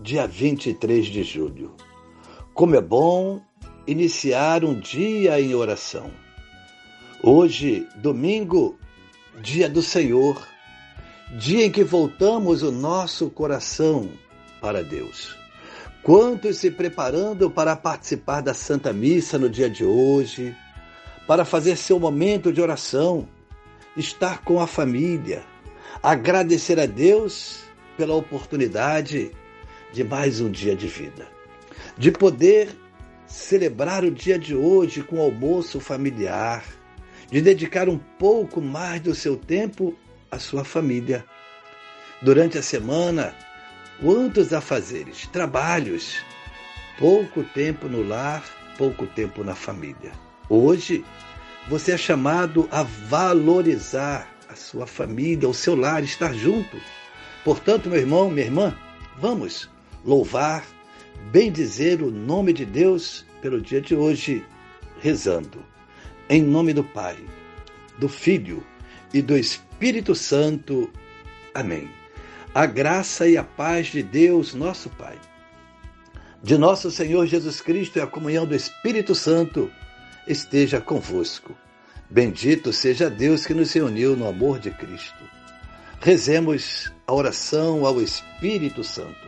dia 23 de julho. Como é bom iniciar um dia em oração. Hoje, domingo, dia do Senhor, dia em que voltamos o nosso coração para Deus. Quantos se preparando para participar da Santa Missa no dia de hoje, para fazer seu momento de oração, estar com a família, agradecer a Deus pela oportunidade de mais um dia de vida, de poder celebrar o dia de hoje com almoço familiar, de dedicar um pouco mais do seu tempo à sua família. Durante a semana, quantos afazeres, trabalhos, pouco tempo no lar, pouco tempo na família. Hoje, você é chamado a valorizar a sua família, o seu lar, estar junto. Portanto, meu irmão, minha irmã, vamos louvar, bendizer o nome de Deus pelo dia de hoje, rezando. Em nome do Pai, do Filho e do Espírito Santo. Amém. A graça e a paz de Deus, nosso Pai, de nosso Senhor Jesus Cristo e a comunhão do Espírito Santo esteja convosco. Bendito seja Deus que nos reuniu no amor de Cristo. Rezemos a oração ao Espírito Santo.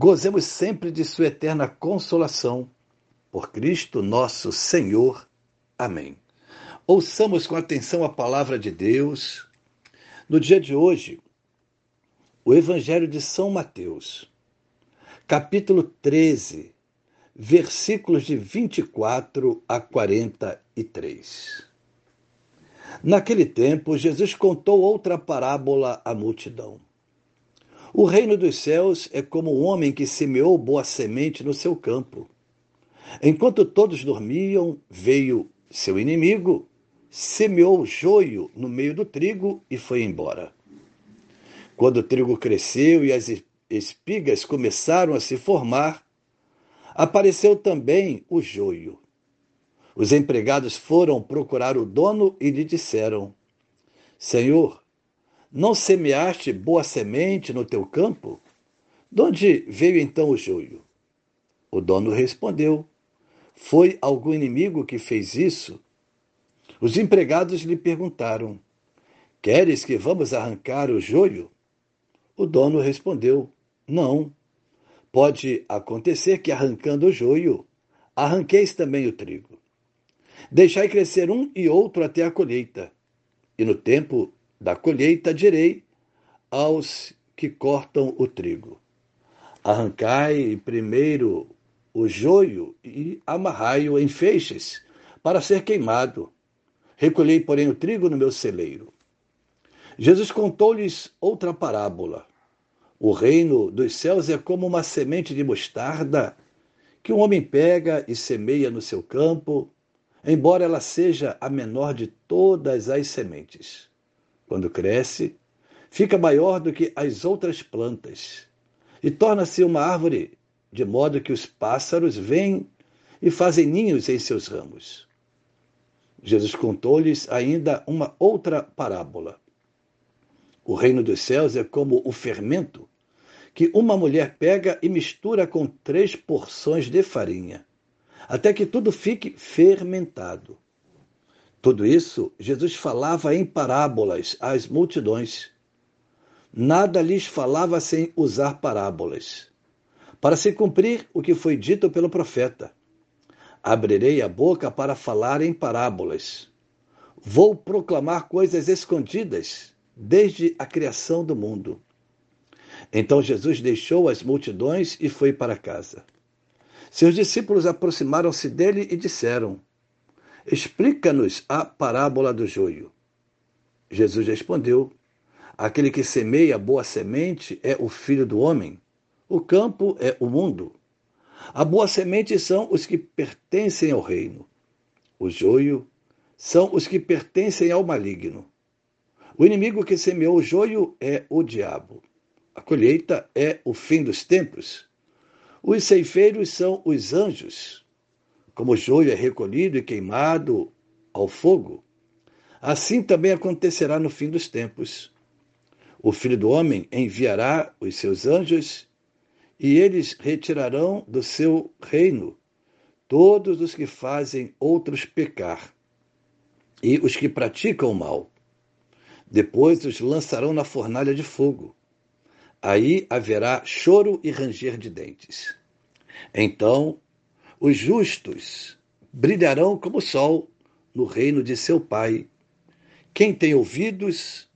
Gozemos sempre de Sua eterna consolação. Por Cristo nosso Senhor. Amém. Ouçamos com atenção a palavra de Deus. No dia de hoje, o Evangelho de São Mateus, capítulo 13, versículos de 24 a 43. Naquele tempo, Jesus contou outra parábola à multidão. O reino dos céus é como um homem que semeou boa semente no seu campo. Enquanto todos dormiam, veio seu inimigo, semeou joio no meio do trigo e foi embora. Quando o trigo cresceu e as espigas começaram a se formar, apareceu também o joio. Os empregados foram procurar o dono e lhe disseram: Senhor, não semeaste boa semente no teu campo? De onde veio então o joio? O dono respondeu: Foi algum inimigo que fez isso? Os empregados lhe perguntaram: Queres que vamos arrancar o joio? O dono respondeu: Não. Pode acontecer que, arrancando o joio, arranqueis também o trigo. Deixai crescer um e outro até a colheita. E no tempo da colheita direi aos que cortam o trigo: Arrancai primeiro o joio e amarrai-o em feixes para ser queimado. Recolhei, porém, o trigo no meu celeiro. Jesus contou-lhes outra parábola. O reino dos céus é como uma semente de mostarda que um homem pega e semeia no seu campo, embora ela seja a menor de todas as sementes. Quando cresce, fica maior do que as outras plantas e torna-se uma árvore, de modo que os pássaros vêm e fazem ninhos em seus ramos. Jesus contou-lhes ainda uma outra parábola. O reino dos céus é como o fermento que uma mulher pega e mistura com três porções de farinha, até que tudo fique fermentado. Tudo isso Jesus falava em parábolas às multidões. Nada lhes falava sem usar parábolas, para se cumprir o que foi dito pelo profeta. Abrirei a boca para falar em parábolas. Vou proclamar coisas escondidas desde a criação do mundo. Então Jesus deixou as multidões e foi para casa. Seus discípulos aproximaram-se dele e disseram: Explica-nos a parábola do joio. Jesus respondeu: Aquele que semeia boa semente é o filho do homem. O campo é o mundo. A boa semente são os que pertencem ao reino. O joio são os que pertencem ao maligno. O inimigo que semeou o joio é o diabo. A colheita é o fim dos tempos. Os ceifeiros são os anjos. Como o joio é recolhido e queimado ao fogo, assim também acontecerá no fim dos tempos. O filho do homem enviará os seus anjos e eles retirarão do seu reino todos os que fazem outros pecar e os que praticam o mal. Depois os lançarão na fornalha de fogo. Aí haverá choro e ranger de dentes. Então os justos brilharão como o sol no reino de seu Pai. Quem tem ouvidos,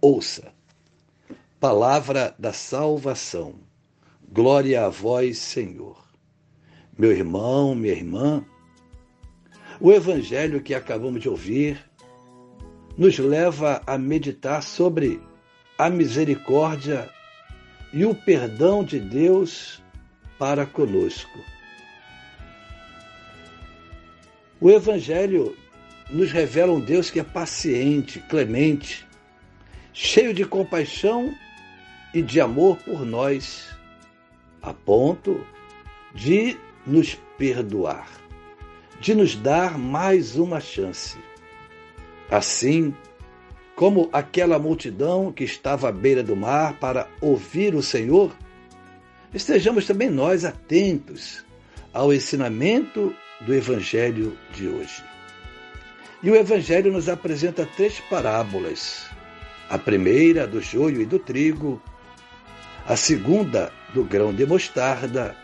ouça. Palavra da salvação. Glória a vós, Senhor. Meu irmão, minha irmã, o evangelho que acabamos de ouvir nos leva a meditar sobre a misericórdia e o perdão de Deus para conosco. O Evangelho nos revela um Deus que é paciente, clemente, cheio de compaixão e de amor por nós, a ponto de nos perdoar, de nos dar mais uma chance. Assim, como aquela multidão que estava à beira do mar para ouvir o Senhor, estejamos também nós atentos ao ensinamento do Evangelho de hoje. E o Evangelho nos apresenta três parábolas. A primeira, do joio e do trigo, a segunda, do grão de mostarda,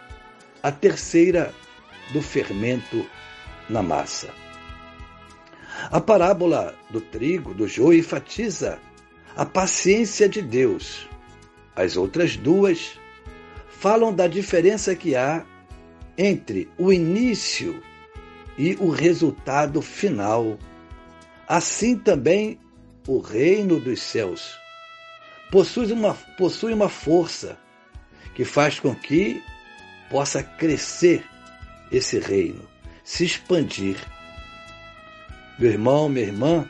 a terceira, do fermento na massa. A parábola do trigo, do joio, enfatiza a paciência de Deus. As outras duas falam da diferença que há entre o início e o resultado final. Assim também o reino dos céus possui uma, possui uma força que faz com que possa crescer esse reino, se expandir. Meu irmão, minha irmã,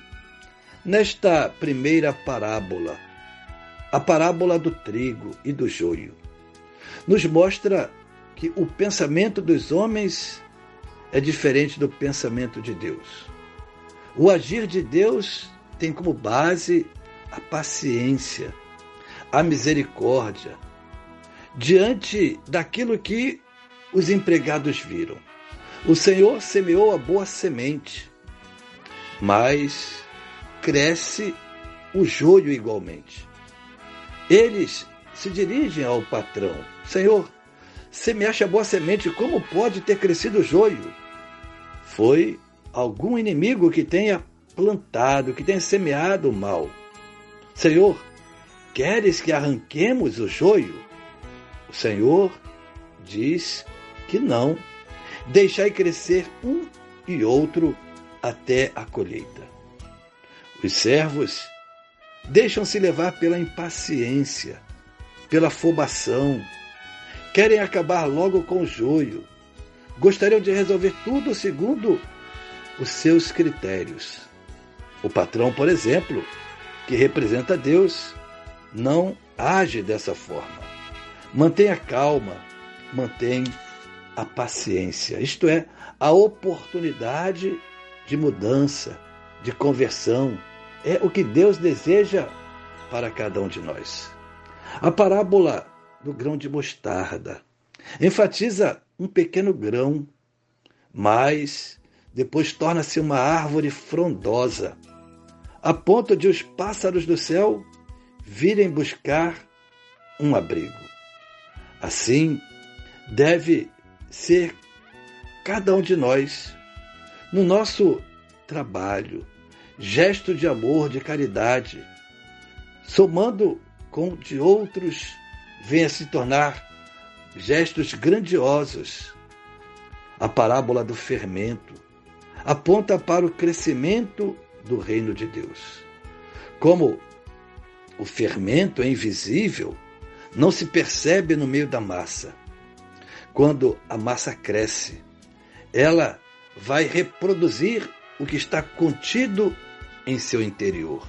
nesta primeira parábola, a parábola do trigo e do joio, nos mostra que o pensamento dos homens é diferente do pensamento de Deus. O agir de Deus tem como base a paciência, a misericórdia, diante daquilo que os empregados viram. O Senhor semeou a boa semente, mas cresce o joio igualmente. Eles se dirigem ao patrão: Senhor, semeaste a boa semente, como pode ter crescido o joio? Foi algum inimigo que tenha plantado, que tenha semeado o mal. Senhor, queres que arranquemos o joio? O Senhor diz que não. Deixai crescer um e outro até a colheita. Os servos deixam-se levar pela impaciência, pela afobação, querem acabar logo com o joio, gostariam de resolver tudo segundo os seus critérios. O patrão, por exemplo, que representa Deus, não age dessa forma. Mantém a calma, mantém a paciência, isto é, a oportunidade de mudança, de conversão. É o que Deus deseja para cada um de nós. A parábola do grão de mostarda. Enfatiza um pequeno grão, mas depois torna-se uma árvore frondosa, a ponto de os pássaros do céu virem buscar um abrigo. Assim, deve ser cada um de nós, no nosso trabalho, gesto de amor, de caridade, somando com de outros, venha se tornar gestos grandiosos. A parábola do fermento aponta para o crescimento do reino de Deus. Como o fermento é invisível, não se percebe no meio da massa. Quando a massa cresce, ela vai reproduzir o que está contido em seu interior.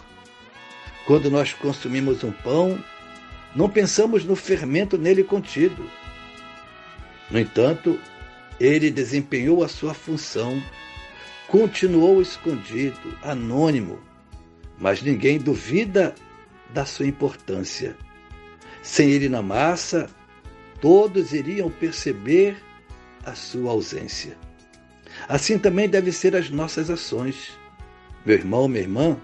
Quando nós consumimos um pão, não pensamos no fermento nele contido. No entanto, ele desempenhou a sua função, continuou escondido, anônimo, mas ninguém duvida da sua importância. Sem ele na massa, todos iriam perceber a sua ausência. Assim também devem ser as nossas ações. Meu irmão, minha irmã,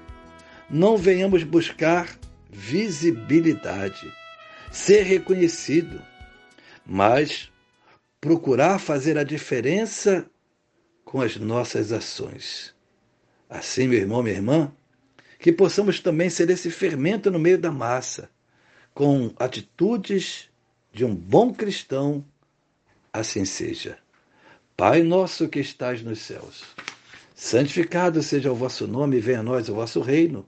não venhamos buscar visibilidade, ser reconhecido, mas procurar fazer a diferença com as nossas ações. Assim, meu irmão, minha irmã, que possamos também ser esse fermento no meio da massa, com atitudes de um bom cristão, assim seja. Pai nosso que estás nos céus, santificado seja o vosso nome, venha a nós o vosso reino.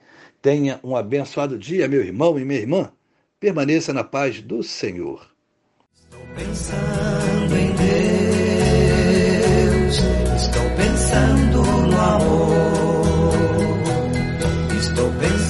Tenha um abençoado dia, meu irmão e minha irmã. Permaneça na paz do Senhor. Estou pensando em Deus, estou pensando no amor, estou pensando.